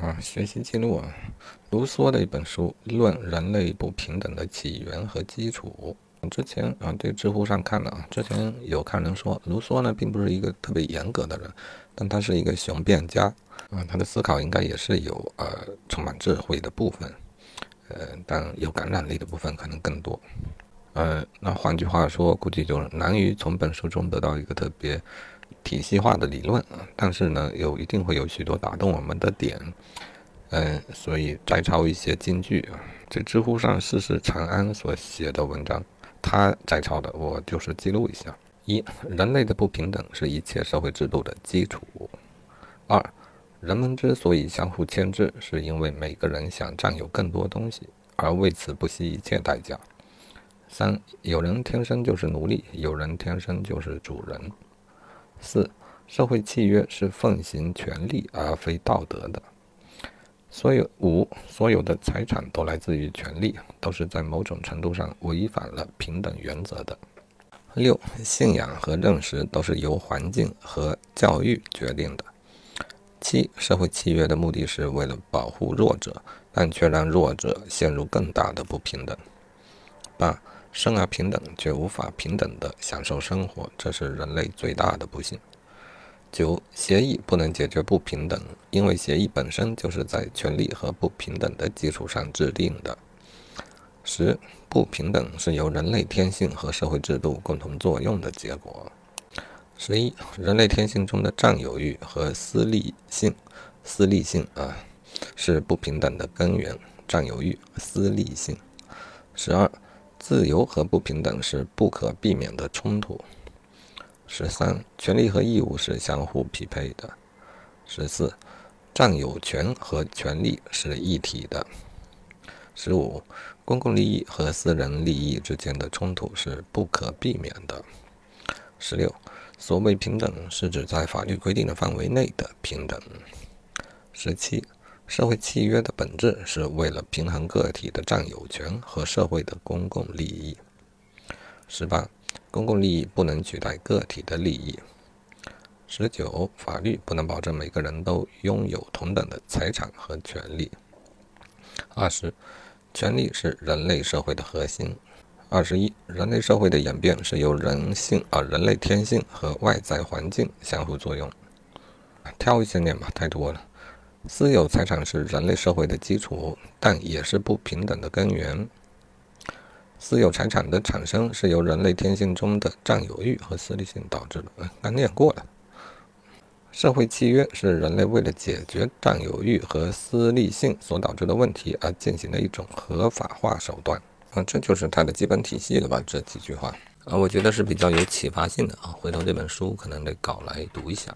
啊，学习记录啊，卢梭的一本书《论人类不平等的起源和基础》。之前啊，对知乎上看了啊，之前有看人说，卢梭呢并不是一个特别严格的人，但他是一个雄辩家啊，他的思考应该也是有呃充满智慧的部分，呃，但有感染力的部分可能更多。呃，那换句话说，估计就是难于从本书中得到一个特别。体系化的理论，但是呢，有一定会有许多打动我们的点，嗯，所以摘抄一些金句。这知乎上世事长安所写的文章，他摘抄的，我就是记录一下。一，人类的不平等是一切社会制度的基础。二，人们之所以相互牵制，是因为每个人想占有更多东西，而为此不惜一切代价。三，有人天生就是奴隶，有人天生就是主人。四，社会契约是奉行权利而非道德的。所有五，所有的财产都来自于权利，都是在某种程度上违反了平等原则的。六，信仰和认识都是由环境和教育决定的。七，社会契约的目的是为了保护弱者，但却让弱者陷入更大的不平等。八。生而平等，却无法平等地享受生活，这是人类最大的不幸。九，协议不能解决不平等，因为协议本身就是在权利和不平等的基础上制定的。十，不平等是由人类天性和社会制度共同作用的结果。十一，人类天性中的占有欲和私利性，私利性啊，是不平等的根源。占有欲、私利性。十二。自由和不平等是不可避免的冲突。十三，权利和义务是相互匹配的。十四，占有权和权利是一体的。十五，公共利益和私人利益之间的冲突是不可避免的。十六，所谓平等是指在法律规定的范围内的平等。十七。社会契约的本质是为了平衡个体的占有权和社会的公共利益。十八，公共利益不能取代个体的利益。十九，法律不能保证每个人都拥有同等的财产和权利。二十，权利是人类社会的核心。二十一，人类社会的演变是由人性啊，人类天性和外在环境相互作用。挑一些念吧，太多了。私有财产是人类社会的基础，但也是不平等的根源。私有财产的产生是由人类天性中的占有欲和私利性导致的。刚念过了。社会契约是人类为了解决占有欲和私利性所导致的问题而进行的一种合法化手段。啊，这就是它的基本体系了吧？这几句话啊，我觉得是比较有启发性的啊。回头这本书可能得搞来读一下。